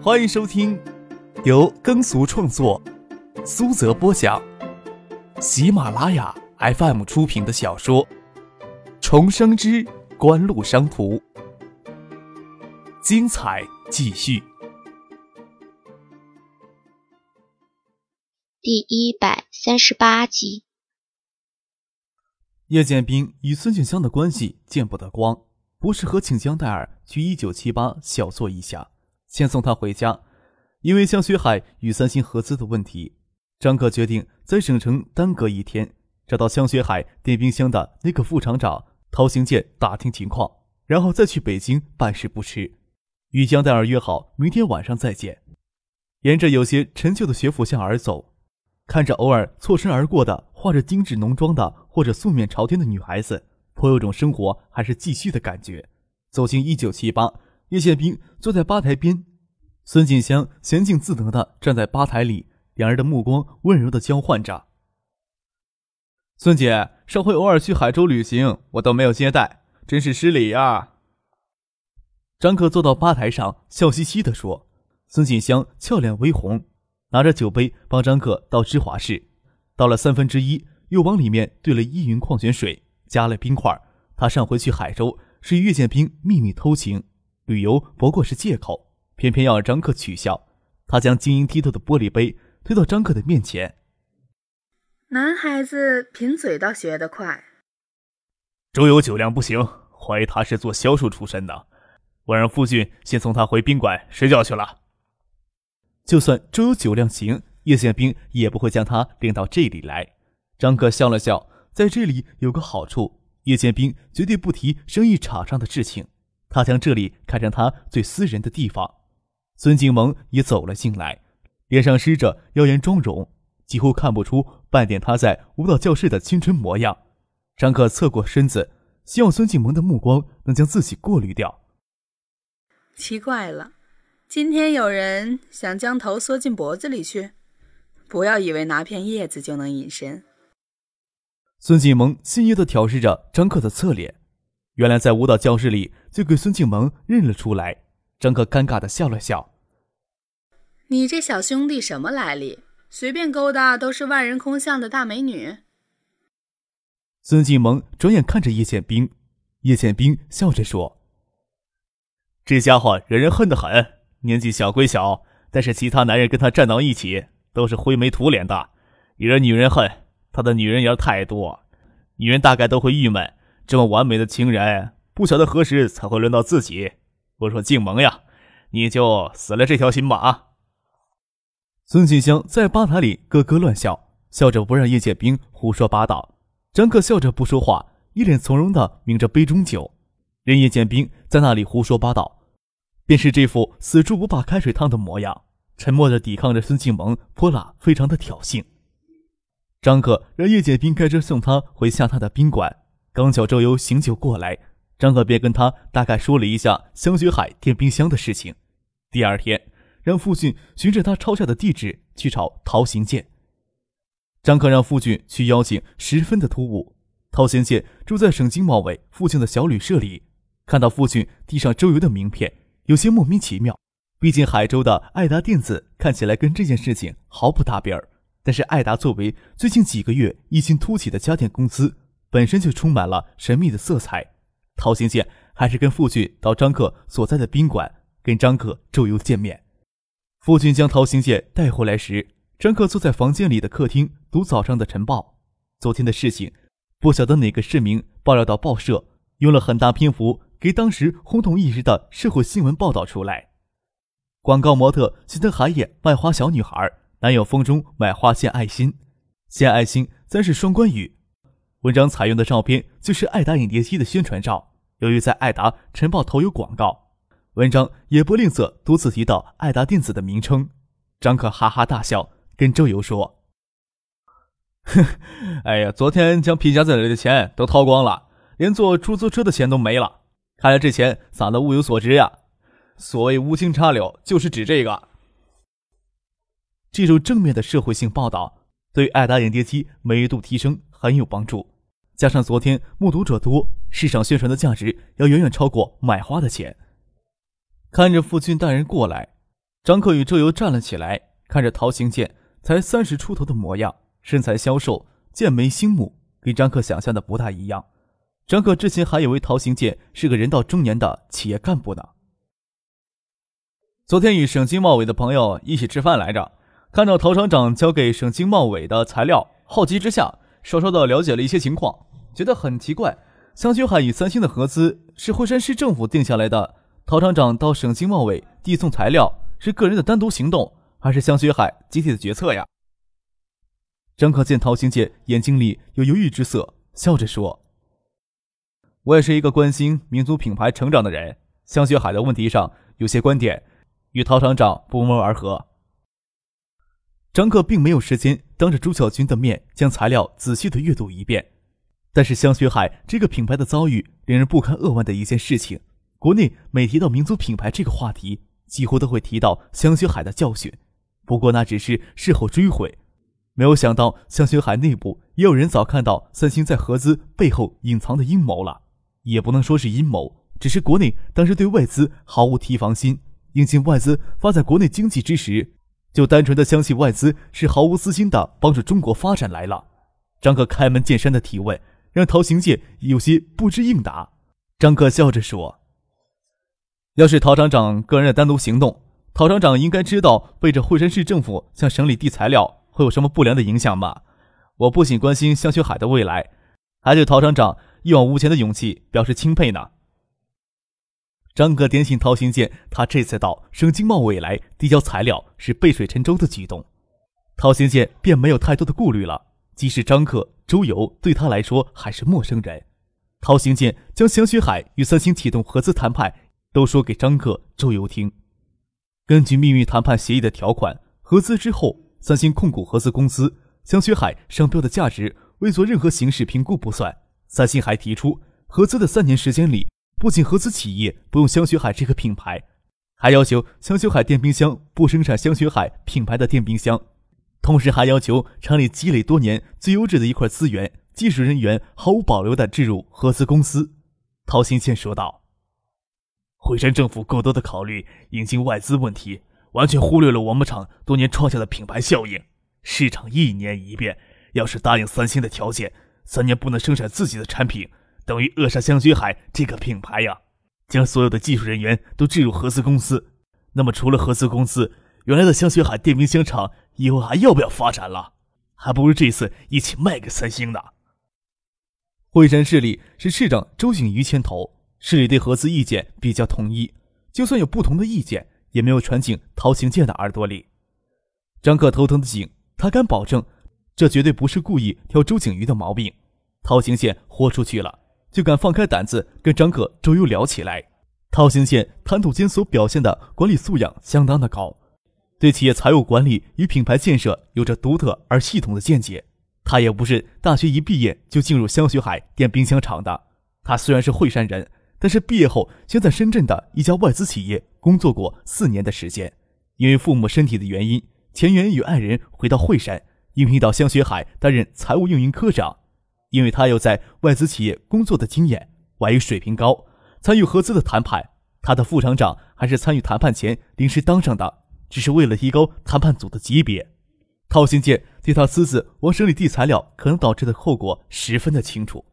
欢迎收听由耕俗创作、苏泽播讲、喜马拉雅 FM 出品的小说《重生之官路商途》，精彩继续，第一百三十八集。叶剑兵与孙静香的关系见不得光，不适合请江黛儿去一九七八小坐一下。先送他回家，因为江学海与三星合资的问题，张可决定在省城耽搁一天，找到江学海电冰箱的那个副厂长陶行健打听情况，然后再去北京办事不迟。与江黛儿约好明天晚上再见。沿着有些陈旧的学府巷而走，看着偶尔错身而过的画着精致浓妆的或者素面朝天的女孩子，颇有种生活还是继续的感觉。走进一九七八。叶宪兵坐在吧台边，孙锦香娴静自得地站在吧台里，两人的目光温柔地交换着。孙姐，上回偶尔去海州旅行，我都没有接待，真是失礼呀。张克坐到吧台上，笑嘻嘻地说。孙锦香俏脸微红，拿着酒杯帮张克倒芝华士，倒了三分之一，又往里面兑了依云矿泉水，加了冰块。他上回去海州是与叶剑兵秘密偷情。旅游不过是借口，偏偏要让张克取笑。他将晶莹剔透的玻璃杯推到张克的面前。男孩子贫嘴倒学得快。周游酒量不行，怀疑他是做销售出身的。我让夫君先送他回宾馆睡觉去了。就算周游酒量行，叶宪兵也不会将他领到这里来。张克笑了笑，在这里有个好处，叶宪兵绝对不提生意场上的事情。他将这里看成他最私人的地方。孙静萌也走了进来，脸上施着妖艳妆容，几乎看不出半点他在舞蹈教室的青春模样。张克侧过身子，希望孙静萌的目光能将自己过滤掉。奇怪了，今天有人想将头缩进脖子里去？不要以为拿片叶子就能隐身。孙静萌心悦地挑视着张克的侧脸。原来在舞蹈教室里就给孙静萌认了出来，张克尴尬的笑了笑：“你这小兄弟什么来历？随便勾搭都是万人空巷的大美女。”孙静萌转眼看着叶剑兵，叶剑兵笑着说：“这家伙人人恨得很，年纪小归小，但是其他男人跟他站到一起都是灰眉土脸的，惹人女人恨。他的女人缘太多，女人大概都会郁闷。”这么完美的情人，不晓得何时才会轮到自己。我说静萌呀，你就死了这条心吧！孙静香在吧台里咯咯乱笑，笑着不让叶剑兵胡说八道。张克笑着不说话，一脸从容的抿着杯中酒，任叶剑兵在那里胡说八道，便是这副死猪不怕开水烫的模样，沉默的抵抗着孙静萌泼辣，非常的挑衅。张克让叶剑兵开车送他回下榻的宾馆。刚巧周游醒酒过来，张可便跟他大概说了一下香雪海电冰箱的事情。第二天，让父亲循着他抄下的地址去找陶行健。张可让父亲去邀请，十分的突兀。陶行健住在省经贸委附近的小旅社里，看到父亲递上周游的名片，有些莫名其妙。毕竟海州的爱达电子看起来跟这件事情毫不搭边儿，但是爱达作为最近几个月异军突起的家电公司。本身就充满了神秘的色彩。陶行健还是跟傅俊到张克所在的宾馆跟张克周游见面。傅俊将陶行健带回来时，张克坐在房间里的客厅读早上的晨报。昨天的事情，不晓得哪个市民爆料到报社，用了很大篇幅给当时轰动一时的社会新闻报道出来。广告模特心疼海野卖花小女孩，男友风中买花献爱心，献爱心三是双关语。文章采用的照片就是爱达影碟机的宣传照。由于在爱达晨报投有广告，文章也不吝啬多次提到爱达电子的名称。张可哈哈大笑，跟周游说：“哼，哎呀，昨天将皮夹子里的钱都掏光了，连坐出租车的钱都没了。看来这钱撒的物有所值呀。所谓无心插柳，就是指这个。这种正面的社会性报道，对爱达影碟机美誉度提升。”很有帮助，加上昨天目睹者多，市场宣传的价值要远远超过买花的钱。看着父亲带人过来，张克与周游站了起来，看着陶行健才三十出头的模样，身材消瘦，剑眉星目，跟张克想象的不大一样。张克之前还以为陶行健是个人到中年的企业干部呢。昨天与省经贸委的朋友一起吃饭来着，看到陶厂长交给省经贸委的材料，好奇之下稍稍的了解了一些情况，觉得很奇怪。香雪海与三星的合资是惠山市政府定下来的，陶厂长到省经贸委递送材料是个人的单独行动，还是香雪海集体的决策呀？张可见陶行姐眼睛里有犹豫之色，笑着说：“我也是一个关心民族品牌成长的人，香雪海的问题上有些观点。”与陶厂长不谋而合。张克并没有时间当着朱小军的面将材料仔细的阅读一遍，但是香雪海这个品牌的遭遇令人不堪扼腕的一件事情。国内每提到民族品牌这个话题，几乎都会提到香雪海的教训。不过那只是事后追悔，没有想到香雪海内部也有人早看到三星在合资背后隐藏的阴谋了。也不能说是阴谋，只是国内当时对外资毫无提防心。引进外资发展国内经济之时，就单纯的相信外资是毫无私心的帮助中国发展来了。张可开门见山的提问，让陶行健有些不知应答。张克笑着说：“要是陶厂长个人单独行动，陶厂长应该知道背着惠山市政府向省里递材料会有什么不良的影响吧？我不仅关心香雪海的未来，还对陶厂长一往无前的勇气表示钦佩呢。”张哥点醒陶行健，他这次到省经贸委来递交材料是背水沉舟的举动，陶行健便没有太多的顾虑了。即使张克、周游对他来说还是陌生人，陶行健将香雪海与三星启动合资谈判都说给张克、周游听。根据秘密谈判协议的条款，合资之后，三星控股合资公司香雪海商标的价值未做任何形式评估不算。三星还提出，合资的三年时间里。不仅合资企业不用香雪海这个品牌，还要求香雪海电冰箱不生产香雪海品牌的电冰箱，同时还要求厂里积累多年最优质的一块资源、技术人员毫无保留的置入合资公司。陶新倩说道：“惠山政府过多的考虑引进外资问题，完全忽略了我们厂多年创下的品牌效应。市场一年一变，要是答应三星的条件，三年不能生产自己的产品。”等于扼杀香雪海这个品牌呀，将所有的技术人员都置入合资公司。那么除了合资公司，原来的香雪海电冰箱厂以后还要不要发展了？还不如这次一起卖给三星呢。惠山市里是市长周景瑜牵头，市里对合资意见比较统一，就算有不同的意见，也没有传进陶行健的耳朵里。张克头疼的紧，他敢保证，这绝对不是故意挑周景瑜的毛病。陶行健豁出去了。就敢放开胆子跟张克、周游聊起来。陶行健谈吐间所表现的管理素养相当的高，对企业财务管理与品牌建设有着独特而系统的见解。他也不是大学一毕业就进入香雪海电冰箱厂的，他虽然是惠山人，但是毕业后先在深圳的一家外资企业工作过四年的时间。因为父母身体的原因，钱元与爱人回到惠山，应聘到香雪海担任财务运营科长。因为他有在外资企业工作的经验，外语水平高，参与合资的谈判。他的副厂长还是参与谈判前临时当上的，只是为了提高谈判组的级别。陶新建对他私自往省里递材料可能导致的后果十分的清楚。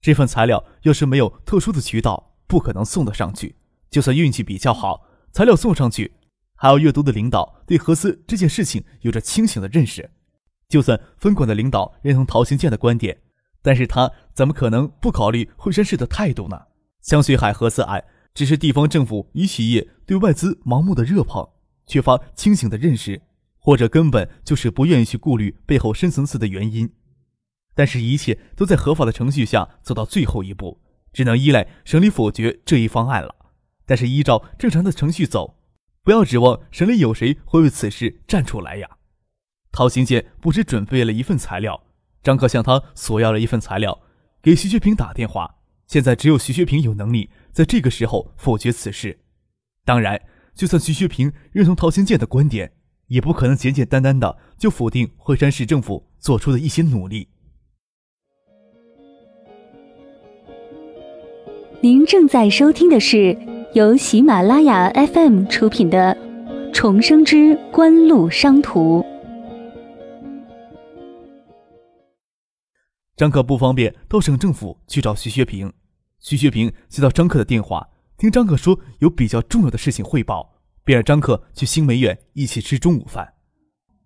这份材料要是没有特殊的渠道，不可能送得上去。就算运气比较好，材料送上去，还要阅读的领导对合资这件事情有着清醒的认识。就算分管的领导认同陶新建的观点。但是他怎么可能不考虑惠山市的态度呢？香雪海合资案只是地方政府与企业对外资盲目的热捧，缺乏清醒的认识，或者根本就是不愿意去顾虑背后深层次的原因。但是，一切都在合法的程序下走到最后一步，只能依赖省里否决这一方案了。但是，依照正常的程序走，不要指望省里有谁会为此事站出来呀。陶行健不知准备了一份材料。张克向他索要了一份材料，给徐学平打电话。现在只有徐学平有能力在这个时候否决此事。当然，就算徐学平认同陶行健的观点，也不可能简简单单的就否定惠山市政府做出的一些努力。您正在收听的是由喜马拉雅 FM 出品的。重生之官路商途。张克不方便到省政府去找徐学平，徐学平接到张克的电话，听张克说有比较重要的事情汇报，便让张克去新梅苑一起吃中午饭。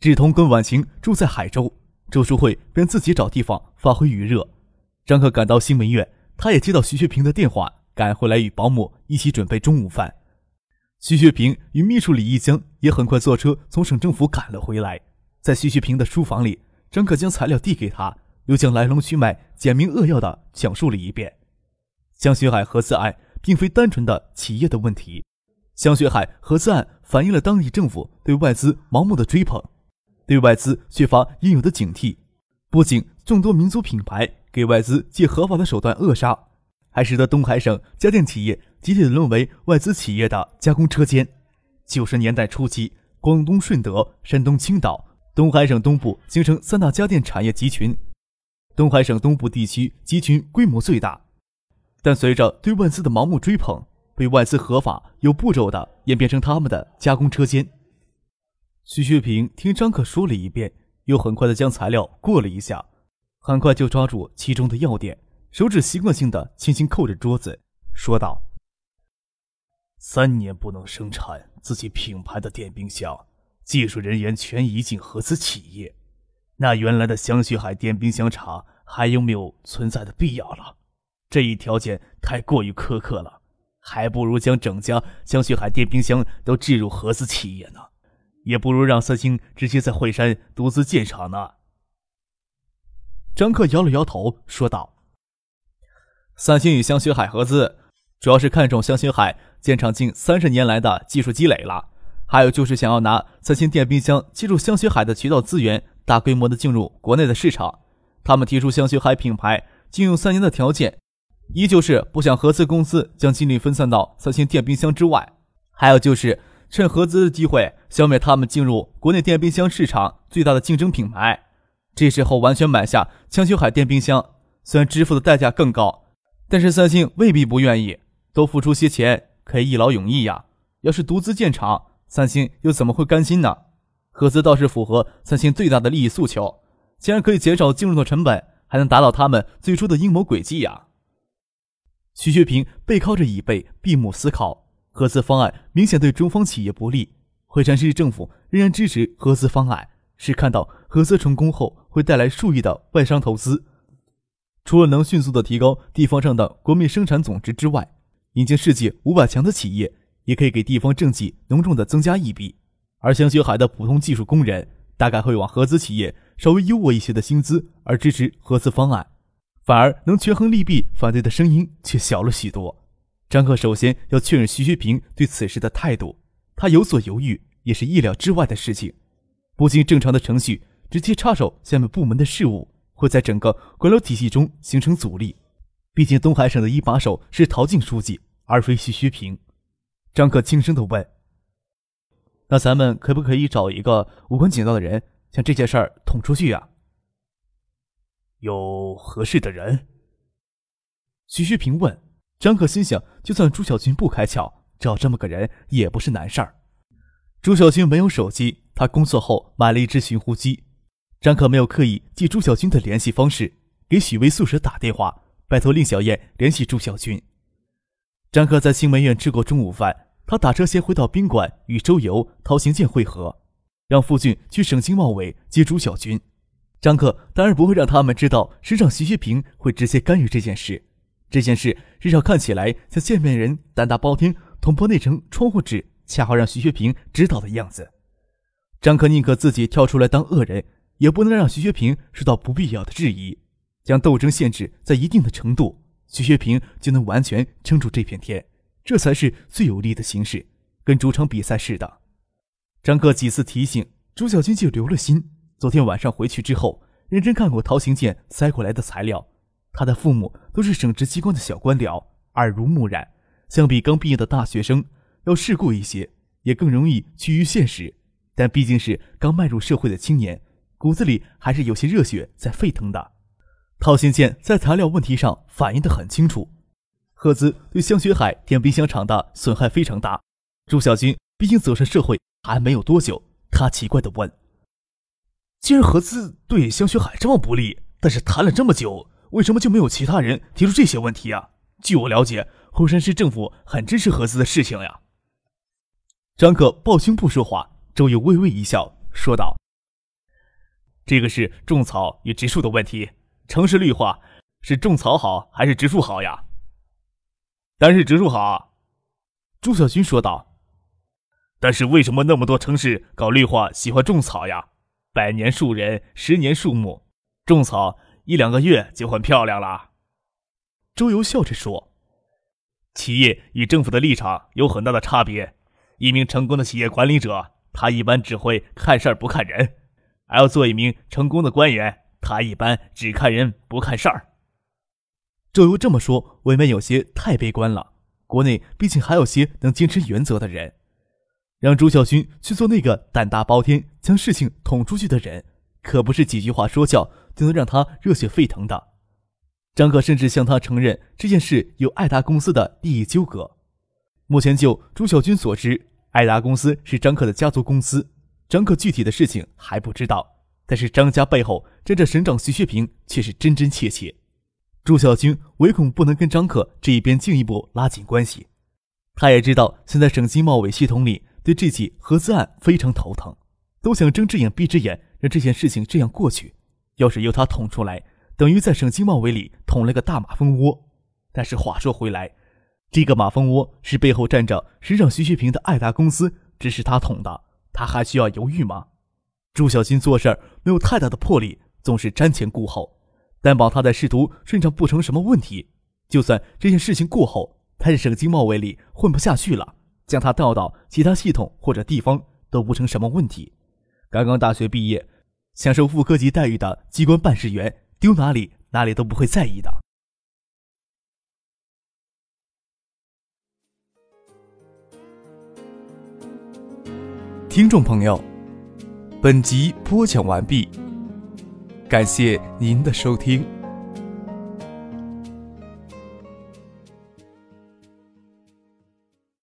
志同跟婉晴住在海州，周淑慧便自己找地方发挥余热。张克赶到新梅苑，他也接到徐学平的电话，赶回来与保姆一起准备中午饭。徐学平与秘书李一江也很快坐车从省政府赶了回来，在徐学平的书房里，张克将材料递给他。又将来龙去脉简明扼要的讲述了一遍。江学海合资案并非单纯的企业的问题，香雪海合资案反映了当地政府对外资盲目的追捧，对外资缺乏应有的警惕，不仅众多民族品牌给外资借合法的手段扼杀，还使得东海省家电企业集体沦为外资企业的加工车间。九十年代初期，广东顺德、山东青岛、东海省东部形成三大家电产业集群。东海省东部地区集群规模最大，但随着对外资的盲目追捧，被外资合法有步骤的演变成他们的加工车间。徐学平听张克说了一遍，又很快的将材料过了一下，很快就抓住其中的要点，手指习惯性的轻轻扣着桌子，说道：“三年不能生产自己品牌的电冰箱，技术人员全移进合资企业。”那原来的香雪海电冰箱厂还有没有存在的必要了？这一条件太过于苛刻了，还不如将整家香雪海电冰箱都置入合资企业呢，也不如让三星直接在惠山独资建厂呢。张克摇了摇头，说道：“三星与香雪海合资，主要是看中香雪海建厂近三十年来的技术积累了，还有就是想要拿三星电冰箱借助香雪海的渠道资源。”大规模的进入国内的市场，他们提出香雪海品牌禁用三年的条件，依旧是不想合资公司将精力分散到三星电冰箱之外，还有就是趁合资的机会消灭他们进入国内电冰箱市场最大的竞争品牌。这时候完全买下香雪海电冰箱，虽然支付的代价更高，但是三星未必不愿意多付出些钱，可以一劳永逸呀。要是独资建厂，三星又怎么会甘心呢？合资倒是符合三星最大的利益诉求，既然可以减少进入的成本，还能达到他们最初的阴谋诡计呀。徐学平背靠着椅背，闭目思考。合资方案明显对中方企业不利，惠山市政府仍然支持合资方案，是看到合资成功后会带来数亿的外商投资。除了能迅速的提高地方上的国民生产总值之外，引进世界五百强的企业，也可以给地方政绩浓重的增加一笔。而香雪海的普通技术工人大概会往合资企业稍微优渥一些的薪资而支持合资方案，反而能权衡利弊，反对的声音却小了许多。张克首先要确认徐学平对此事的态度，他有所犹豫也是意料之外的事情。不经正常的程序直接插手下面部门的事务，会在整个官僚体系中形成阻力。毕竟东海省的一把手是陶静书记，而非徐学平。张克轻声地问。那咱们可不可以找一个无关紧要的人，将这件事儿捅出去呀？有合适的人？徐旭平问。张可心想，就算朱小军不开窍，找这么个人也不是难事儿。朱小军没有手机，他工作后买了一只寻呼机。张可没有刻意记朱小军的联系方式，给许巍宿舍打电话，拜托令小燕联系朱小军。张可在新梅苑吃过中午饭。他打车先回到宾馆，与周游、陶行健会合，让傅俊去省经贸委接朱小军。张克当然不会让他们知道市长徐学平会直接干预这件事。这件事至少看起来像见面人胆大包天，捅破那层窗户纸，恰好让徐学平知道的样子。张克宁可自己跳出来当恶人，也不能让徐学平受到不必要的质疑。将斗争限制在一定的程度，徐学平就能完全撑住这片天。这才是最有利的形式，跟主场比赛似的。张克几次提醒朱小军，就留了心。昨天晚上回去之后，认真看过陶行健塞过来的材料。他的父母都是省直机关的小官僚，耳濡目染，相比刚毕业的大学生要世故一些，也更容易趋于现实。但毕竟是刚迈入社会的青年，骨子里还是有些热血在沸腾的。陶行健在材料问题上反映的很清楚。赫兹对香雪海电冰箱厂的损害非常大，朱小军毕竟走上社会还没有多久。他奇怪的问：“既然合资对香雪海这么不利，但是谈了这么久，为什么就没有其他人提出这些问题啊？”据我了解，后山市政府很支持合资的事情呀。张可抱胸不说话，周游微微一笑，说道：“这个是种草与植树的问题，城市绿化是种草好还是植树好呀？”“当然是植树好。”朱小军说道。但是为什么那么多城市搞绿化喜欢种草呀？百年树人，十年树木，种草一两个月就很漂亮了。周游笑着说：“企业与政府的立场有很大的差别。一名成功的企业管理者，他一般只会看事儿不看人；而要做一名成功的官员，他一般只看人不看事儿。”周游这么说，未免有些太悲观了。国内毕竟还有些能坚持原则的人。让朱孝军去做那个胆大包天、将事情捅出去的人，可不是几句话说教就能让他热血沸腾的。张可甚至向他承认这件事有爱达公司的利益纠葛。目前就朱孝军所知，爱达公司是张可的家族公司，张可具体的事情还不知道。但是张家背后站着省长徐学平，却是真真切切。朱孝军唯恐不能跟张可这一边进一步拉近关系。他也知道，现在省经贸委系统里。对这起合资案非常头疼，都想睁只眼闭只眼，让这件事情这样过去。要是由他捅出来，等于在省经贸委里捅了个大马蜂窝。但是话说回来，这个马蜂窝是背后站着省长徐学平的爱达公司，指使他捅的，他还需要犹豫吗？朱小军做事儿没有太大的魄力，总是瞻前顾后，担保他在仕途顺畅不成什么问题。就算这件事情过后，他在省经贸委里混不下去了。将他调到其他系统或者地方都不成什么问题。刚刚大学毕业，享受副科级待遇的机关办事员，丢哪里哪里都不会在意的。听众朋友，本集播讲完毕，感谢您的收听。